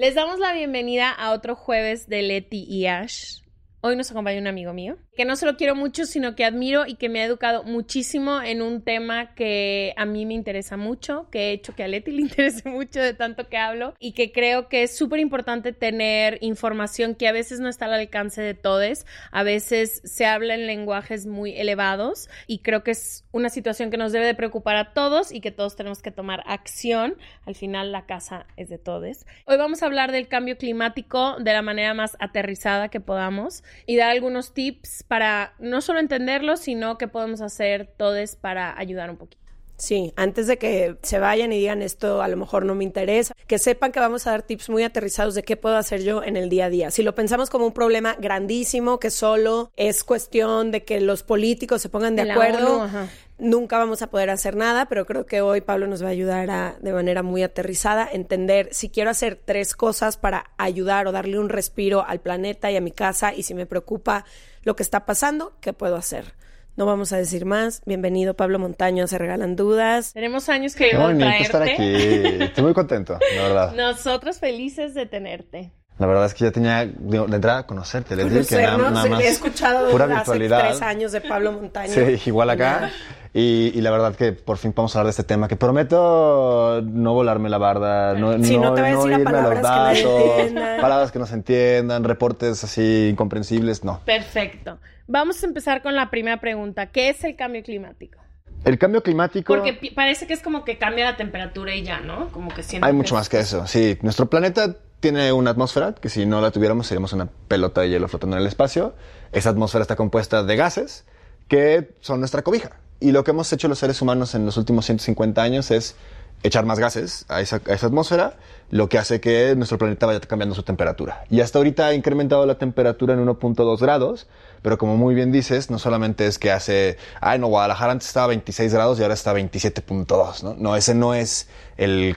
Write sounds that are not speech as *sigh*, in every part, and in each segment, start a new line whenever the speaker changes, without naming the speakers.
Les damos la bienvenida a otro jueves de Leti y Ash. Hoy nos acompaña un amigo mío, que no solo quiero mucho, sino que admiro y que me ha educado muchísimo en un tema que a mí me interesa mucho, que he hecho que a Leti le *laughs* interese mucho de tanto que hablo y que creo que es súper importante tener información que a veces no está al alcance de todos, a veces se habla en lenguajes muy elevados y creo que es una situación que nos debe de preocupar a todos y que todos tenemos que tomar acción. Al final la casa es de todos. Hoy vamos a hablar del cambio climático de la manera más aterrizada que podamos y dar algunos tips para no solo entenderlo, sino que podemos hacer todos para ayudar un poquito.
Sí, antes de que se vayan y digan esto a lo mejor no me interesa, que sepan que vamos a dar tips muy aterrizados de qué puedo hacer yo en el día a día. Si lo pensamos como un problema grandísimo que solo es cuestión de que los políticos se pongan de, acuerdo,
ONU.
Nunca vamos a poder hacer nada, pero creo que hoy Pablo nos va a ayudar a, de manera muy aterrizada, entender si quiero hacer tres cosas para ayudar o darle un respiro al planeta y a mi casa y si me preocupa lo que está pasando, ¿qué puedo hacer? No vamos a decir más. Bienvenido Pablo Montaño, se regalan dudas.
Tenemos años
Qué
queriendo
bonito
traerte.
estar aquí. Estoy muy contento, la verdad. *laughs*
Nosotros felices de tenerte.
La verdad es que ya tenía de, de entrada conocerte. Les dije que nada, nada más
he escuchado
pura
hace
virtualidad.
tres años de Pablo Montaño.
Sí, igual acá. Y, y la verdad que por fin vamos a hablar de este tema, que prometo no volarme la barda, no,
Sí, no te vayas a ir a
irme a los
palabras que
datos,
entienda.
palabras que no se entiendan, reportes así incomprensibles, no.
Perfecto. Vamos a empezar con la primera pregunta. ¿Qué es el cambio climático?
El cambio climático...
Porque parece que es como que cambia la temperatura y ya, ¿no? Como que siento
Hay mucho más que eso. Sí, nuestro planeta tiene una atmósfera que si no la tuviéramos seríamos una pelota de hielo flotando en el espacio. Esa atmósfera está compuesta de gases que son nuestra cobija. Y lo que hemos hecho los seres humanos en los últimos 150 años es echar más gases a esa, a esa atmósfera, lo que hace que nuestro planeta vaya cambiando su temperatura. Y hasta ahorita ha incrementado la temperatura en 1.2 grados, pero como muy bien dices, no solamente es que hace, ay no, Guadalajara antes estaba a 26 grados y ahora está a 27.2, ¿no? No, ese no es el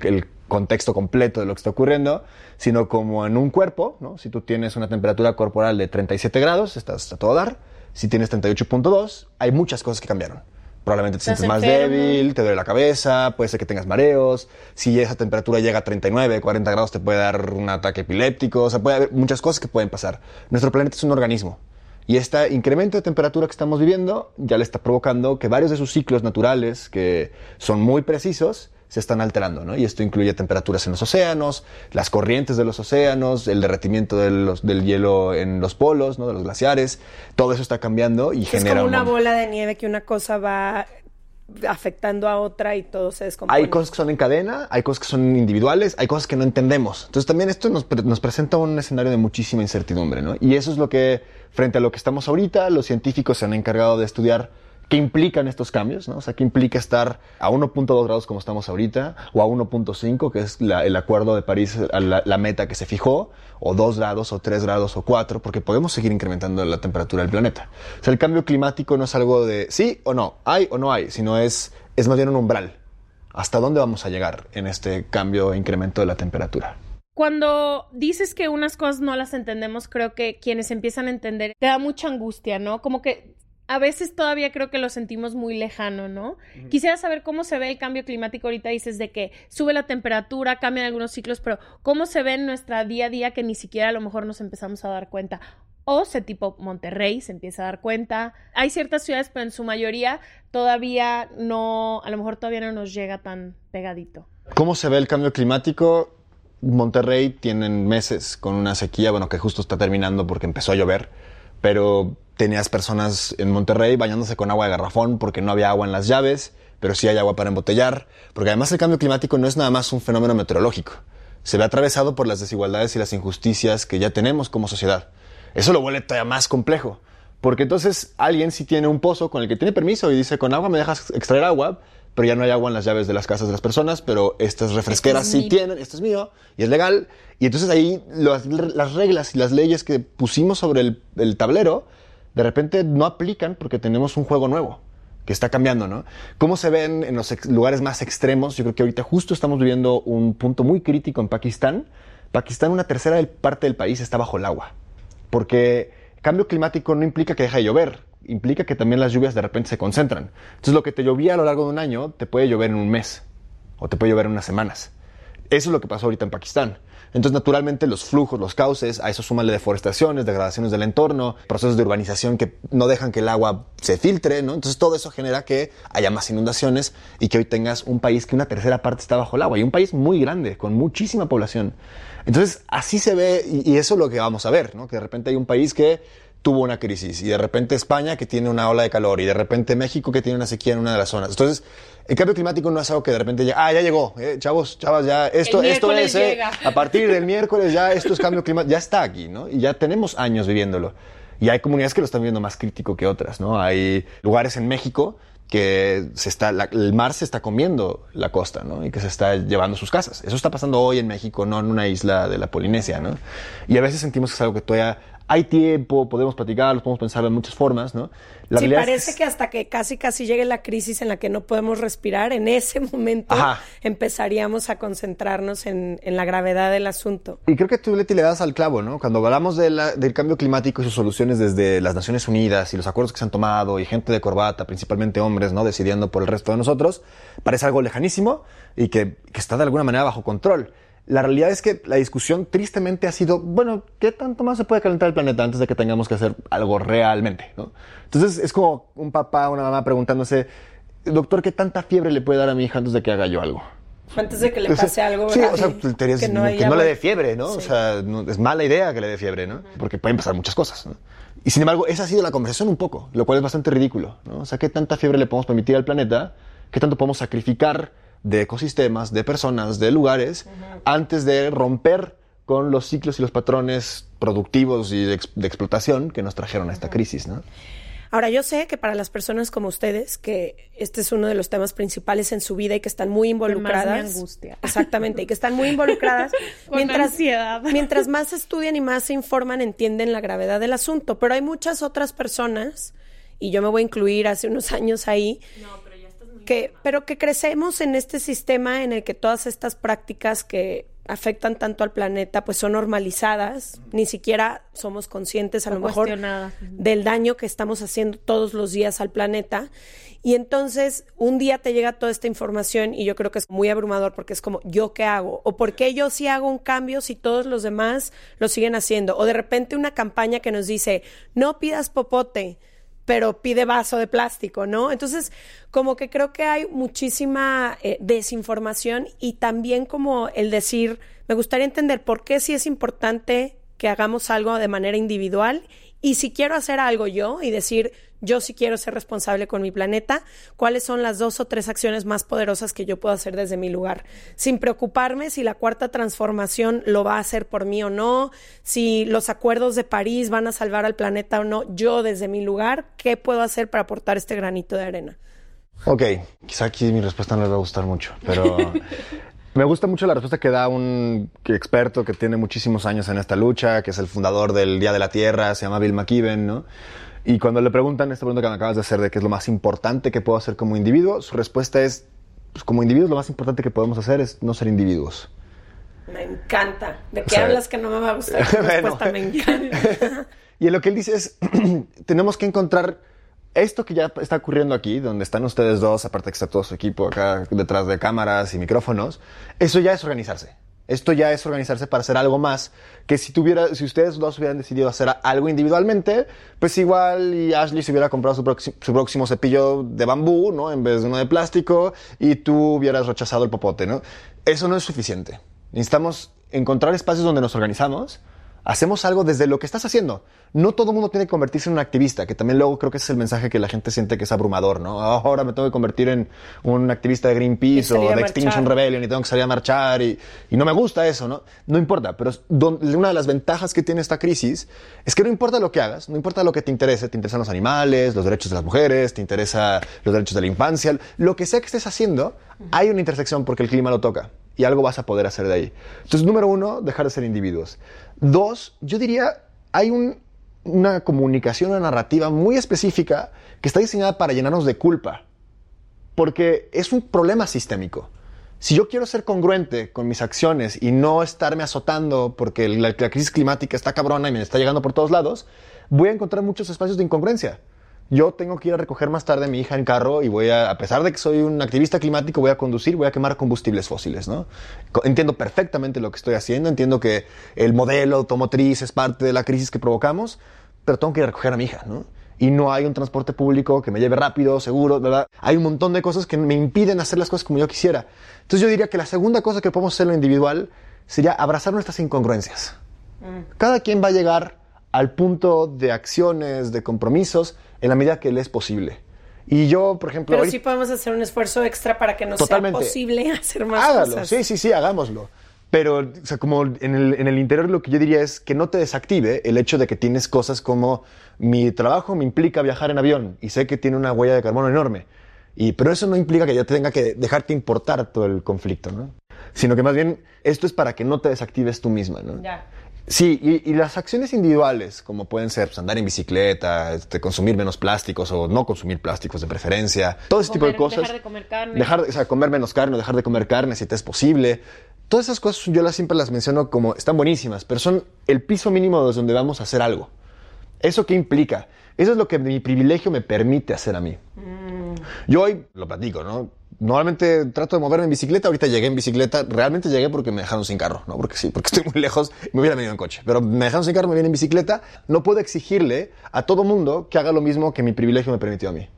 contexto completo de lo que está ocurriendo, sino como en un cuerpo, ¿no? Si tú tienes una temperatura corporal de 37 grados, estás a todo dar. Si tienes 38.2, hay muchas cosas que cambiaron. Probablemente te
Estás
sientes más
enfermo.
débil, te duele la cabeza, puede ser que tengas mareos. Si esa temperatura llega a 39, 40 grados, te puede dar un ataque epiléptico. O sea, puede haber muchas cosas que pueden pasar. Nuestro planeta es un organismo. Y este incremento de temperatura que estamos viviendo ya le está provocando que varios de sus ciclos naturales, que son muy precisos, se están alterando, ¿no? Y esto incluye temperaturas en los océanos, las corrientes de los océanos, el derretimiento de los- del hielo en los polos, ¿no? De los glaciares. Todo eso está cambiando y
Es
genera
como
un
una bola de nieve que una cosa va afectando a otra y todo se descompone.
Hay cosas que son en cadena, hay cosas que son individuales, hay cosas que no entendemos. Entonces también esto nos, nos presenta un escenario de muchísima incertidumbre, ¿no? Y eso es lo que, frente a lo que estamos ahorita, los científicos se han encargado de estudiar qué implican estos cambios, ¿no? O sea, qué implica estar a 1.2 grados como estamos ahorita, o a 1.5, que es el acuerdo de París, la, la meta que se fijó, o 2 grados, o 3 grados, o 4, porque podemos seguir incrementando la temperatura del planeta. O sea, el cambio climático no es algo de sí o no, hay o no hay, sino es, es más bien un umbral. ¿Hasta dónde vamos a llegar en este cambio e incremento de la temperatura?
Cuando dices que unas cosas no las entendemos, creo que quienes empiezan a entender te da mucha angustia, ¿no? Como que a veces todavía creo que lo sentimos muy lejano, ¿no? Quisiera saber cómo se ve el cambio climático ahorita, dices de que sube la temperatura, cambian algunos ciclos, pero cómo se ve en nuestra día a día que ni siquiera a lo mejor nos empezamos a dar cuenta. O se tipo Monterrey se empieza a dar cuenta. Hay ciertas ciudades, pero en su mayoría todavía no, a lo mejor todavía no nos llega tan pegadito.
¿Cómo se ve el cambio climático? Monterrey tienen meses con una sequía, bueno, que justo está terminando porque empezó a llover, pero tenías personas en Monterrey bañándose con agua de garrafón porque no había agua en las llaves, pero sí hay agua para embotellar, porque además el cambio climático no es nada más un fenómeno meteorológico, se ve atravesado por las desigualdades y las injusticias que ya tenemos como sociedad. Eso lo vuelve todavía más complejo, porque entonces alguien sí tiene un pozo con el que tiene permiso y dice, con agua me dejas extraer agua, pero ya no hay agua en las llaves de las casas de las personas, pero estas refresqueras
Este es
sí
mi-
tienen, esto es mío y es legal. Y entonces ahí las, las reglas y las leyes que pusimos sobre el, el tablero, de repente no aplican porque tenemos un juego nuevo que está cambiando, ¿no? ¿Cómo se ven en los lugares más extremos? Yo creo que ahorita justo estamos viviendo un punto muy crítico en Pakistán. Pakistán, una tercera parte del país está bajo el agua. Porque cambio climático no implica que deje de llover, implica que también las lluvias de repente se concentran. Entonces lo que te llovía a lo largo de un año te puede llover en un mes o te puede llover en unas semanas. Eso es lo que pasó ahorita en Pakistán. Entonces, naturalmente, los flujos, los cauces, a eso súmale deforestaciones, degradaciones del entorno, procesos de urbanización que no dejan que el agua se filtre, ¿no? Entonces, todo eso genera que haya más inundaciones y que hoy tengas un país que una tercera parte está bajo el agua y un país muy grande, con muchísima población. Entonces, así se ve y, y eso es lo que vamos a ver, ¿no? Que de repente hay un país que tuvo una crisis y de repente España que tiene una ola de calor y de repente México que tiene una sequía en una de las zonas. Entonces, el cambio climático no es algo que de repente llega, ah, ya llegó, eh, chavos, chavas, ya, esto, esto es, eh, a partir del miércoles ya esto es cambio climático, ya está aquí, ¿no? Y ya tenemos años viviéndolo. Y hay comunidades que lo están viendo más crítico que otras, ¿no? Hay lugares en México que se está, la- el mar se está comiendo la costa, ¿no? Y que se está llevando sus casas. Eso está pasando hoy en México, no en una isla de la Polinesia, ¿no? Y a veces sentimos que es algo que todavía hay tiempo, podemos platicar, podemos pensar de muchas formas, ¿no? La
sí,
es
parece que hasta que casi casi llegue la crisis en la que no podemos respirar, en ese *laughs* momento
Ajá.
empezaríamos a concentrarnos en, en la gravedad del asunto.
Y creo que tú, Leti, le das al clavo, ¿no? Cuando hablamos de la- del cambio climático y sus soluciones desde las Naciones Unidas y los acuerdos que se han tomado y gente de corbata, principalmente hombres, ¿no? Decidiendo por el resto de nosotros, parece algo lejanísimo y que, que está de alguna manera bajo control. La realidad es que la discusión tristemente ha sido, bueno, ¿qué tanto más se puede calentar el planeta antes de que tengamos que hacer algo realmente, ¿no? Entonces es como un papá o una mamá preguntándose, doctor, ¿qué tanta fiebre le puede dar a mi hija antes de que haga yo algo?
Antes de que le
O sea,
pase algo
Sí, o sea, teorías
que no,
que no le dé fiebre, ¿no? O sea, no- es mala idea que le dé fiebre, ¿no? Porque pueden pasar muchas cosas, ¿no? Y sin embargo, esa ha sido la conversación un poco, lo cual es bastante ridículo, ¿no? O sea, ¿qué tanta fiebre le podemos permitir al planeta? ¿Qué tanto podemos sacrificar de ecosistemas, de personas, de lugares, antes de romper con los ciclos y los patrones productivos y de, ex- de explotación que nos trajeron a esta crisis, ¿no?
Ahora, yo sé que para las personas como ustedes, que este es uno de los temas principales en su vida y que están muy involucradas.
me angustia.
Exactamente, y que están muy *laughs* involucradas.
Con ansiedad.
mientras más estudian y más se informan, entienden la gravedad del asunto. Pero hay muchas otras personas, y yo me voy a incluir hace unos años ahí, que, pero que crecemos en este sistema en el que todas estas prácticas que afectan tanto al planeta pues son normalizadas, ni siquiera somos conscientes a
O
lo mejor del daño que estamos haciendo todos los días al planeta. Y entonces un día te llega toda esta información y yo creo que es muy abrumador porque es como, ¿yo qué hago? ¿O por qué yo sí hago un cambio si todos los demás lo siguen haciendo? O de repente una campaña que nos dice, no pidas popote, pero pide vaso de plástico, ¿no? Entonces, como que creo que hay muchísima eh, desinformación y también como el decir, me gustaría entender por qué sí es importante que hagamos algo de manera individual y si quiero hacer algo yo y decir, yo sí quiero ser responsable con mi planeta, cuáles son las dos o tres acciones más poderosas que yo puedo hacer desde mi lugar, sin preocuparme si la cuarta transformación lo va a hacer por mí o no, si los acuerdos de París van a salvar al planeta o no, yo desde mi lugar, ¿qué puedo hacer para aportar este granito de arena?
Ok, quizá aquí mi respuesta no les va a gustar mucho, pero *laughs* me gusta mucho la respuesta que da un experto que tiene muchísimos años en esta lucha, que es el fundador del Día de la Tierra, se llama Bill McKibben, ¿no? Y cuando le preguntan esta pregunta que me acabas de hacer de qué es lo más importante que puedo hacer como individuo, su respuesta es, pues como individuos lo más importante que podemos hacer es no ser individuos.
Me encanta. ¿De qué
O sea,
hablas que no me va a gustar? *laughs*
Bueno.
respuesta me encanta. *laughs*
Y en lo que él dice es, *clears throat* tenemos que encontrar esto que ya está ocurriendo aquí, donde están ustedes dos, aparte que está todo su equipo acá detrás de cámaras y micrófonos, eso ya es organizarse. Esto ya es organizarse para hacer algo más que si tuviera, si ustedes dos hubieran decidido hacer algo individualmente, pues igual Ashley se hubiera comprado su, su próximo cepillo de bambú, ¿no? En vez de uno de plástico y tú hubieras rechazado el popote, ¿no? Eso no es suficiente. Necesitamos encontrar espacios donde nos organizamos, hacemos algo desde lo que estás haciendo. No todo el mundo tiene que convertirse en un activista, que también luego creo que ese es el mensaje que la gente siente que es abrumador, ¿no? Ahora me tengo que convertir en un activista de Greenpeace o de. Extinction Rebellion y tengo que salir a marchar y, y no me gusta eso, ¿no? No importa, pero don- una de las ventajas que tiene esta crisis es que no importa lo que hagas, no importa lo que te interese, te interesan los animales, los derechos de las mujeres, te interesa los derechos de la infancia, lo que sea que estés haciendo, hay una intersección porque el clima lo toca y algo vas a poder hacer de ahí. Entonces, número uno, dejar de ser individuos. Dos, yo diría, hay un- una comunicación, una narrativa muy específica que está diseñada para llenarnos de culpa porque es un problema sistémico. Si yo quiero ser congruente con mis acciones y no estarme azotando porque la, la crisis climática está cabrona y me está llegando por todos lados, voy a encontrar muchos espacios de incongruencia. Yo tengo que ir a recoger más tarde a mi hija en carro y voy a, a pesar de que soy un activista climático, voy a conducir, voy a quemar combustibles fósiles, ¿no? Entiendo perfectamente lo que estoy haciendo, entiendo que el modelo automotriz es parte de la crisis que provocamos, pero tengo que ir a recoger a mi hija, ¿no? Y no hay un transporte público que me lleve rápido, seguro, ¿verdad? Hay un montón de cosas que me impiden hacer las cosas como yo quisiera. Entonces yo diría que la segunda cosa que podemos hacer en lo individual sería abrazar nuestras incongruencias. Cada quien va a llegar al punto de acciones, de compromisos, en la medida que le es posible. Y yo, por ejemplo,
Pero
ahorita-
sí podemos hacer un esfuerzo extra para que nos
Totalmente.
sea posible *laughs* hacer más
hágalo,
cosas.
sí, sí, sí, hagámoslo. Pero, o sea, como en el, en el interior lo que yo diría es que no te desactive el hecho de que tienes cosas como mi trabajo me implica viajar en avión y sé que tiene una huella de carbono enorme. Y, pero eso no implica que yo tenga que dejarte importar todo el conflicto, ¿no? Sino que más bien esto es para que no te desactives tú misma, ¿no?
Ya.
Sí, y, y las acciones individuales, como pueden ser pues, andar en bicicleta, este, consumir menos plásticos o no consumir plásticos de preferencia, todo ese tipo de
Comer-
cosas.
dejar de comer carne.
Dejar, o sea, comer menos carne, o dejar de comer carne si te es posible. Todas esas cosas yo las siempre las menciono como están buenísimas, pero son el piso mínimo desde donde vamos a hacer algo. ¿Eso qué implica? Eso es lo que mi privilegio me permite hacer a mí. Yo hoy lo platico, ¿no? Normalmente trato de moverme en bicicleta, ahorita llegué en bicicleta, realmente llegué porque me dejaron sin carro, ¿no? Porque sí, porque *laughs* estoy muy lejos, me hubiera venido en coche, pero me dejaron sin carro, me vine en bicicleta, no puedo exigirle a todo mundo que haga lo mismo que mi privilegio me permitió a mí.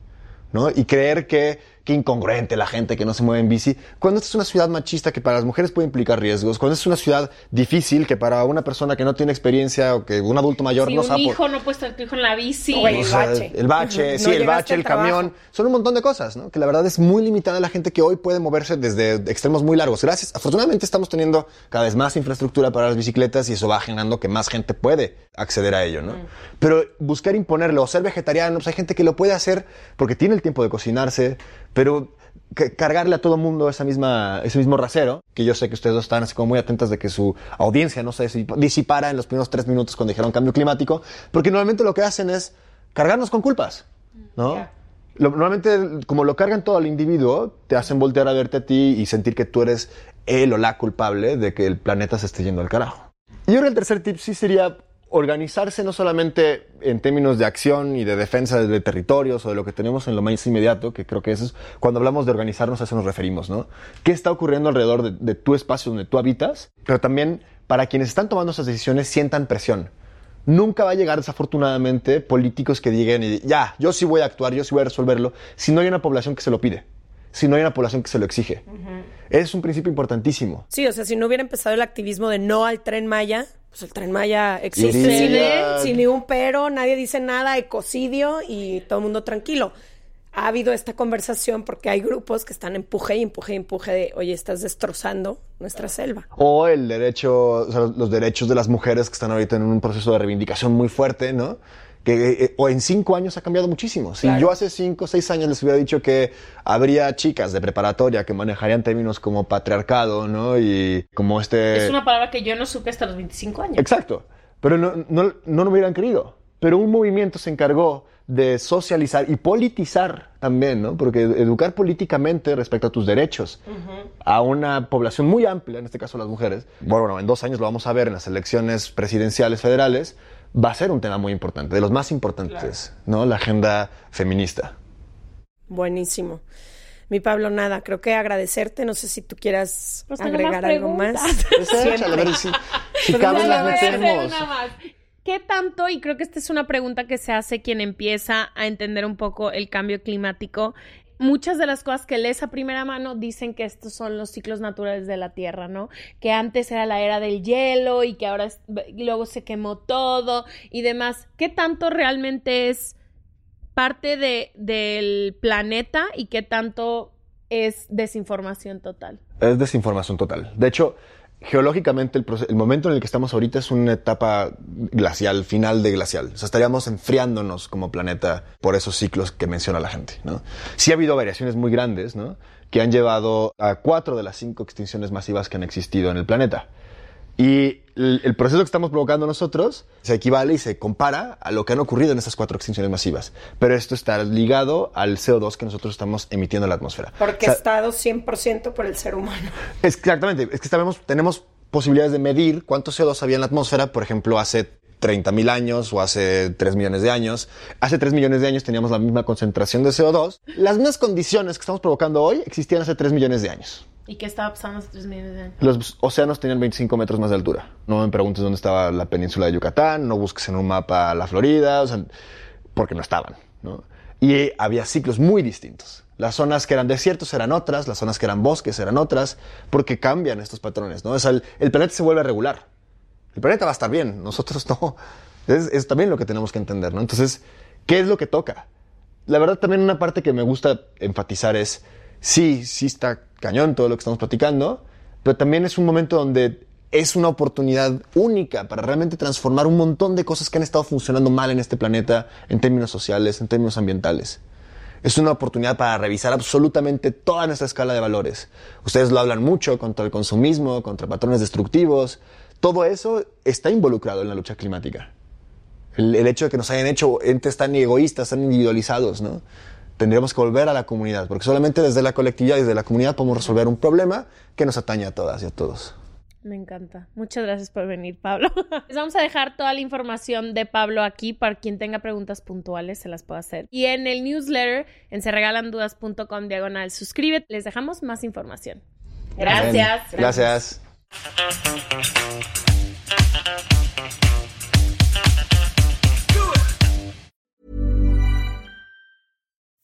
¿no? Y creer que, que incongruente la gente que no se mueve en bici. Cuando esta es una ciudad machista que para las mujeres puede implicar riesgos, cuando es una ciudad difícil que para una persona que no tiene experiencia o que un adulto mayor
Si
no
un
sabe... por-
hijo no puede estar tu hijo en la bici.
O
el
sea,
bache.
El bache,
No
sí, el bache, el
trabajo.
camión. Son un montón de cosas, ¿no? Que la verdad es muy limitada la gente que hoy puede moverse desde extremos muy largos. Gracias. Afortunadamente estamos teniendo cada vez más infraestructura para las bicicletas y eso va generando que más gente puede acceder a ello, ¿no? Pero buscar imponerlo o ser vegetariano, pues hay gente que lo puede hacer porque tiene el tiempo de cocinarse, pero ca- cargarle a todo mundo esa misma, ese mismo rasero, que yo sé que ustedes dos están así como muy atentas de que su audiencia no se disip- disipara en los primeros tres minutos cuando dijeron cambio climático, porque normalmente lo que hacen es cargarnos con culpas, ¿no?
Ya.
Lo- normalmente, como lo cargan todo al individuo, te hacen voltear a verte a ti y sentir que tú eres él o la culpable de que el planeta se esté yendo al carajo. Y ahora el tercer tip sí sería organizarse no solamente en términos de acción y de defensa de territorios o de lo que tenemos en lo más inmediato, que creo que eso es cuando hablamos de organizarnos a eso nos referimos, ¿no? ¿Qué está ocurriendo alrededor de, tu espacio donde tú habitas? Pero también para quienes están tomando esas decisiones sientan presión. Nunca va a llegar, desafortunadamente, políticos que digan, ya, yo sí voy a actuar, yo sí voy a resolverlo, si no hay una población que se lo pide, si no hay una población que se lo exige. Es un principio importantísimo.
Sí, o sea, si no hubiera empezado el activismo de no al tren Maya, pues el tren Maya existe
Iría-
sin, sin ni un pero, nadie dice nada, ecocidio y todo el mundo tranquilo. Ha habido esta conversación porque hay grupos que están empuje y empuje y empuje de, oye, estás destrozando nuestra selva.
O el derecho, o sea, los derechos de las mujeres que están ahorita en un proceso de reivindicación muy fuerte, ¿no? Que eh, o en cinco años ha cambiado muchísimo. Si yo hace cinco o seis años les hubiera dicho que habría chicas de preparatoria que manejarían términos como patriarcado, ¿no? Y como este...
Es una palabra que yo no supe hasta los 25 años.
Exacto. Pero no, no, no lo hubieran querido. Pero un movimiento se encargó de socializar y politizar también, ¿no? Porque educar políticamente respecto a tus derechos a una población muy amplia, en este caso las mujeres, bueno, bueno, en dos años lo vamos a ver en las elecciones presidenciales federales, va a ser un tema muy importante, de los más importantes, ¿no? La agenda feminista.
Buenísimo. Mi Pablo, nada, creo que agradecerte. No sé si tú quieras
Pues
agregar algo más. *laughs*
Pues si, si
Pues
caben las metemos.
¿Qué tanto, y creo que esta es una pregunta que se hace quien empieza a entender un poco el cambio climático, muchas de las cosas que lees a primera mano dicen que estos son los ciclos naturales de la Tierra, ¿no? Que antes era la era del hielo y que ahora luego se quemó todo y demás. ¿Qué tanto realmente es parte de, del planeta y qué tanto es desinformación total?
Es desinformación total. De hecho, geológicamente el, momento en el que estamos ahorita es una etapa glacial, final de glacial. O sea, estaríamos enfriándonos como planeta por esos ciclos que menciona la gente, ¿no? Sí ha habido variaciones muy grandes, ¿no? Que han llevado a cuatro de las cinco extinciones masivas que han existido en el planeta. Y el, proceso que estamos provocando nosotros se equivale y se compara a lo que han ocurrido en estas cuatro extinciones masivas. Pero esto está ligado al CO2 que nosotros estamos emitiendo en la atmósfera.
Porque está dado 100% por el ser humano. *laughs*
Exactamente. Es que sabemos, tenemos posibilidades de medir cuánto CO2 había en la atmósfera, por ejemplo, hace 30.000 años o hace 3 millones de años. Hace 3 millones de años teníamos la misma concentración de CO2. Las mismas condiciones que estamos provocando hoy existían hace 3 millones de años.
¿Y qué estaba pasando hace 3 millones?
Los océanos tenían 25 metros más de altura. No me preguntes dónde estaba la península de Yucatán, no busques en un mapa la Florida, porque no estaban. Y había ciclos muy distintos. Las zonas que eran desiertos eran otras, las zonas que eran bosques eran otras, porque cambian estos patrones. ¿no? O el, el planeta se vuelve regular. El planeta va a estar bien, nosotros *laughs* no. Es, es también lo que tenemos que entender. ¿no? Entonces, ¿qué es lo que toca? La verdad, también una parte que me gusta enfatizar es sí, sí está cañón todo lo que estamos platicando, pero también es un momento donde es una oportunidad única para realmente transformar un montón de cosas que han estado funcionando mal en este planeta en términos sociales, en términos ambientales. Es una oportunidad para revisar absolutamente toda nuestra escala de valores. Ustedes lo hablan mucho contra el consumismo, contra patrones destructivos. Todo eso está involucrado en la lucha climática. El, el hecho de que nos hayan hecho entes tan egoístas, tan individualizados, ¿no? Tendríamos que volver a la comunidad, porque solamente desde la colectividad y desde la comunidad podemos resolver un problema que nos atañe a todas y a todos.
Me encanta. Muchas gracias por venir, Pablo. *laughs* Les vamos a dejar toda la información de Pablo aquí para quien tenga preguntas puntuales se las pueda hacer. Y en el newsletter en serregalandudas.com diagonal suscríbete. Les dejamos más información. Gracias.
Gracias.